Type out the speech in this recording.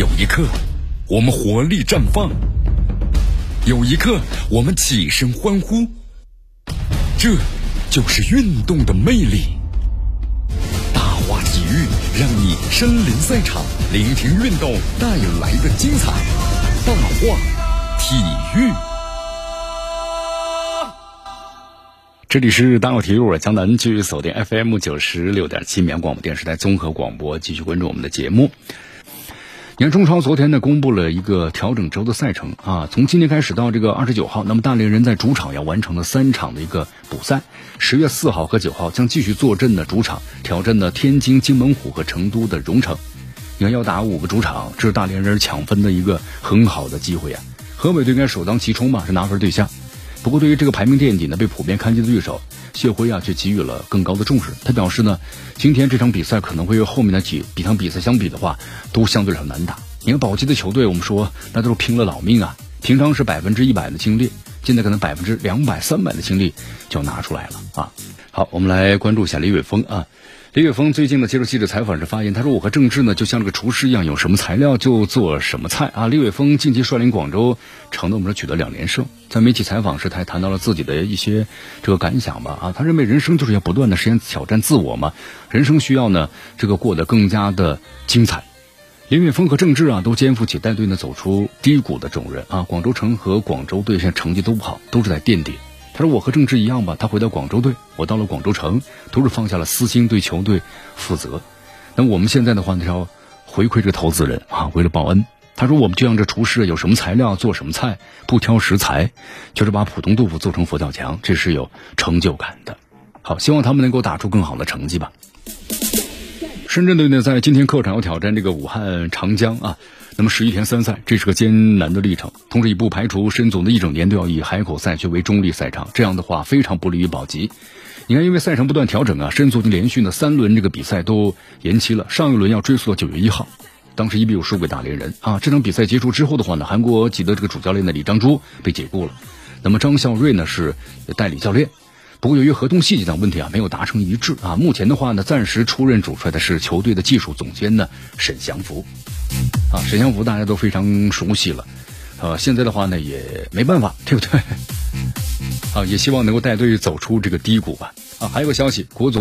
有一刻，我们活力绽放；有一刻，我们起身欢呼。这就是运动的魅力。大话体育让你身临赛场，聆听运动带来的精彩。大话体育。这里是大话体育，我江南，继续锁定 FM 九十六点七绵阳广播电视台综合广播，继续关注我们的节目。你看，中超昨天呢公布了一个调整周的赛程啊，从今天开始到这个二十九号，那么大连人在主场要完成了三场的一个补赛，十月四号和九号将继续坐镇的主场挑战的天津津门虎和成都的蓉城。你看，要打五个主场，这是大连人抢分的一个很好的机会啊！河北队应该首当其冲嘛，是拿分对象。不过，对于这个排名垫底呢、被普遍看低的对手，谢辉啊却给予了更高的重视。他表示呢，今天这场比赛可能会和后面的几几场比赛相比的话，都相对很难打。你看保级的球队，我们说那都是拼了老命啊，平常是百分之一百的精力，现在可能百分之两百、三百的精力就拿出来了啊。好，我们来关注一下李伟峰啊。李伟峰最近呢接受记者采访时发言，他说：“我和郑智呢就像这个厨师一样，有什么材料就做什么菜啊。”李伟峰近期率领广州成的我们说取得两连胜，在媒体采访时他还谈到了自己的一些这个感想吧啊，他认为人生就是要不断的实现挑战自我嘛，人生需要呢这个过得更加的精彩。李玮峰和郑智啊都肩负起带队呢走出低谷的重任啊，广州城和广州队现在成绩都不好，都是在垫底。他说：“我和郑智一样吧，他回到广州队，我到了广州城，都是放下了私心，对球队负责。那我们现在的话呢，要回馈这个投资人啊，为了报恩。他说，我们就像这厨师，有什么材料做什么菜，不挑食材，就是把普通豆腐做成佛跳墙，这是有成就感的。好，希望他们能够打出更好的成绩吧。深圳队呢，在今天客场要挑战这个武汉长江啊。”那么十一天三赛，这是个艰难的历程。同时，也不排除申总的一整年都要以海口赛区为中立赛场，这样的话非常不利于保级。你看，因为赛程不断调整啊，申总连续的三轮这个比赛都延期了。上一轮要追溯到九月一号，当时一比五输给大连人啊。这场比赛结束之后的话呢，韩国籍的这个主教练的李章洙被解雇了，那么张孝瑞呢是代理教练。不过由于合同细节等问题啊，没有达成一致啊。目前的话呢，暂时出任主帅的是球队的技术总监呢沈祥福。啊，沈祥福大家都非常熟悉了，呃，现在的话呢也没办法，对不对？啊，也希望能够带队走出这个低谷吧。啊，还有个消息，国足。